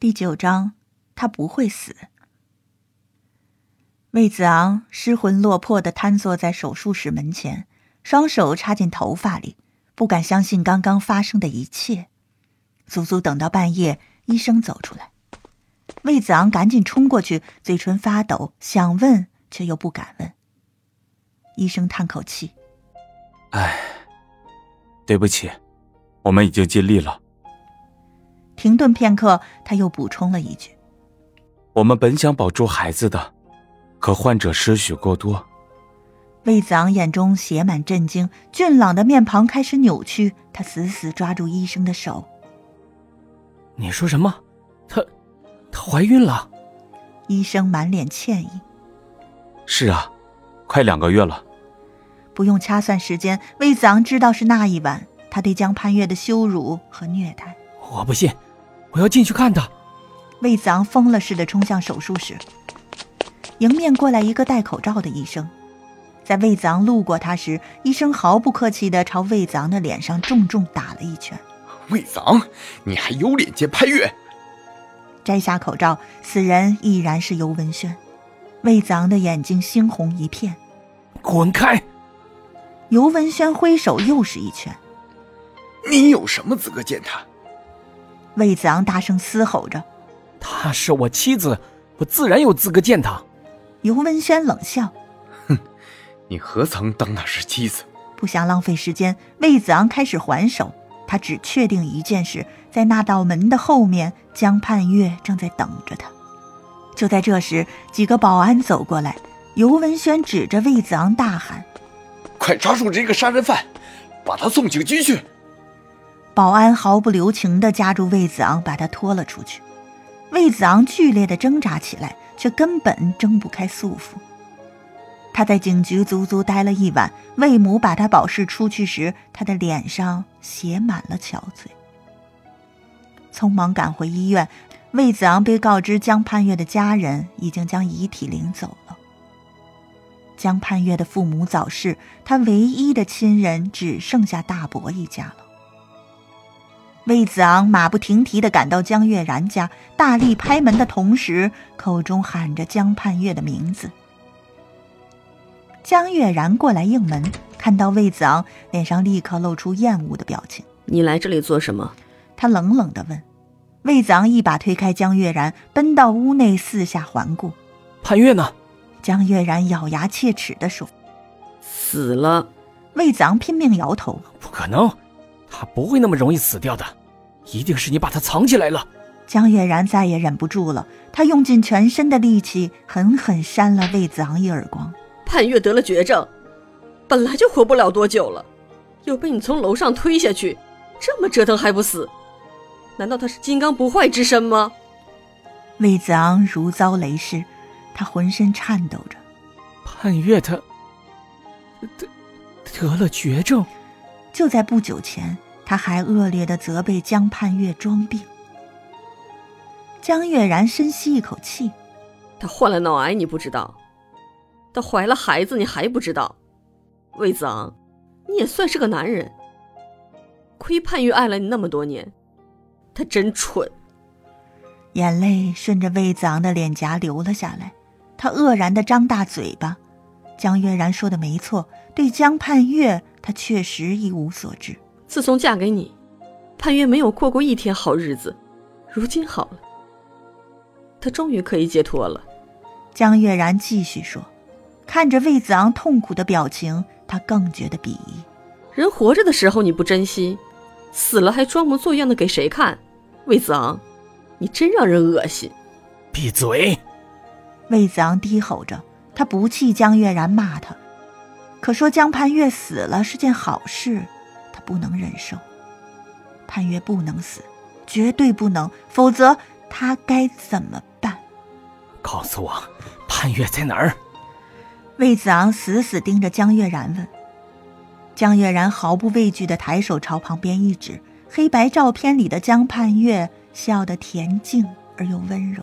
第九章，他不会死。魏子昂失魂落魄的瘫坐在手术室门前，双手插进头发里，不敢相信刚刚发生的一切。足足等到半夜，医生走出来，魏子昂赶紧冲过去，嘴唇发抖，想问却又不敢问。医生叹口气：“唉，对不起，我们已经尽力了。”停顿片刻，他又补充了一句：“我们本想保住孩子的，可患者失血过多。”魏子昂眼中写满震惊，俊朗的面庞开始扭曲。他死死抓住医生的手：“你说什么？她，她怀孕了？”医生满脸歉意：“是啊，快两个月了。”不用掐算时间，魏子昂知道是那一晚，他对江潘月的羞辱和虐待。我不信。我要进去看他。魏子昂疯了似的冲向手术室，迎面过来一个戴口罩的医生，在魏子昂路过他时，医生毫不客气的朝魏子昂的脸上重重打了一拳。魏子昂，你还有脸见潘月？摘下口罩，此人依然是尤文轩。魏子昂的眼睛猩红一片。滚开！尤文轩挥手又是一拳。你有什么资格见他？魏子昂大声嘶吼着：“她是我妻子，我自然有资格见她。”尤文轩冷笑：“哼，你何曾当那是妻子？”不想浪费时间，魏子昂开始还手。他只确定一件事：在那道门的后面，江盼月正在等着他。就在这时，几个保安走过来，尤文轩指着魏子昂大喊：“快抓住这个杀人犯，把他送警局去！”保安毫不留情地夹住魏子昂，把他拖了出去。魏子昂剧烈地挣扎起来，却根本挣不开束缚。他在警局足足待了一晚。魏母把他保释出去时，他的脸上写满了憔悴。匆忙赶回医院，魏子昂被告知江盼月的家人已经将遗体领走了。江盼月的父母早逝，他唯一的亲人只剩下大伯一家了。魏子昂马不停蹄地赶到江月然家，大力拍门的同时，口中喊着江盼月的名字。江月然过来应门，看到魏子昂，脸上立刻露出厌恶的表情。“你来这里做什么？”他冷冷地问。魏子昂一把推开江月然，奔到屋内，四下环顾。“盼月呢？”江月然咬牙切齿地说。“死了。”魏子昂拼命摇头。“不可能。”他不会那么容易死掉的，一定是你把他藏起来了。江月然再也忍不住了，他用尽全身的力气，狠狠扇了魏子昂一耳光。盼月得了绝症，本来就活不了多久了，又被你从楼上推下去，这么折腾还不死？难道他是金刚不坏之身吗？魏子昂如遭雷噬，他浑身颤抖着。盼月他得得了绝症，就在不久前。他还恶劣的责备江盼月装病。江月然深吸一口气，他患了脑癌，你不知道；他怀了孩子，你还不知道。魏子昂，你也算是个男人，亏盼月爱了你那么多年，他真蠢。眼泪顺着魏子昂的脸颊流了下来，他愕然的张大嘴巴。江月然说的没错，对江盼月，他确实一无所知。自从嫁给你，盼月没有过过一天好日子。如今好了，他终于可以解脱了。江月然继续说，看着魏子昂痛苦的表情，他更觉得鄙夷。人活着的时候你不珍惜，死了还装模作样的给谁看？魏子昂，你真让人恶心！闭嘴！魏子昂低吼着，他不气江月然骂他，可说江盼月死了是件好事。不能忍受，潘越不能死，绝对不能，否则他该怎么办？告诉我，潘越在哪儿？魏子昂死死盯着江月然问。江月然毫不畏惧的抬手朝旁边一指，黑白照片里的江盼月笑得恬静而又温柔。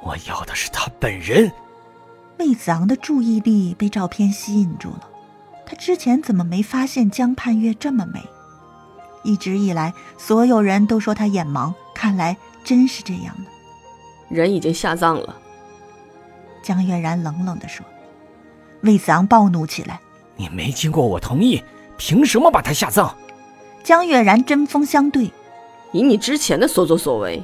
我要的是他本人。魏子昂的注意力被照片吸引住了，他之前怎么没发现江盼月这么美？一直以来，所有人都说他眼盲，看来真是这样的。人已经下葬了。江月然冷冷地说。魏子昂暴怒起来：“你没经过我同意，凭什么把他下葬？”江月然针锋相对：“以你之前的所作所为，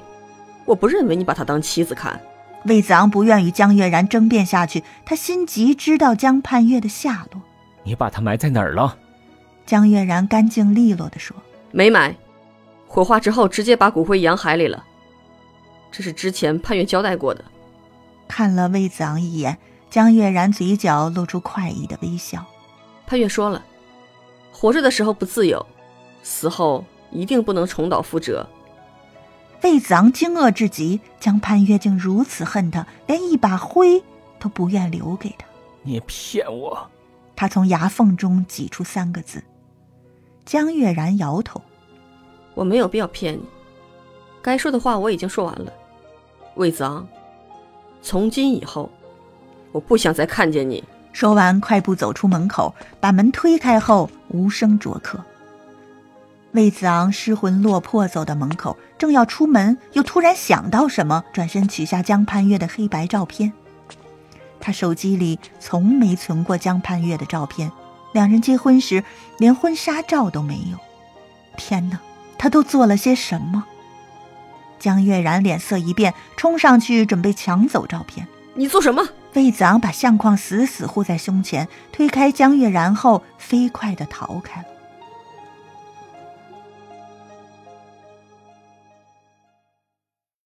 我不认为你把他当妻子看。”魏子昂不愿与江月然争辩下去，他心急知道江盼月的下落。你把他埋在哪儿了？江月然干净利落地说：“没买，火化之后直接把骨灰扬海里了。这是之前潘越交代过的。”看了魏子昂一眼。江月然嘴角露出快意的微笑。潘越说了，活着的时候不自由，死后一定不能重蹈覆辙。魏子昂惊愕至极，江潘越竟如此恨他，连一把灰都不愿留给他。你骗我！他从牙缝中挤出三个字。江月然摇头：“我没有必要骗你，该说的话我已经说完了。魏子昂，从今以后。”我不想再看见你。说完，快步走出门口，把门推开后无声着客。魏子昂失魂落魄走到门口，正要出门，又突然想到什么，转身取下江盼月的黑白照片。他手机里从没存过江盼月的照片，两人结婚时连婚纱照都没有。天哪，他都做了些什么？江月然脸色一变，冲上去准备抢走照片。你做什么？魏子昂把相框死死护在胸前，推开江月然后，飞快地逃开了。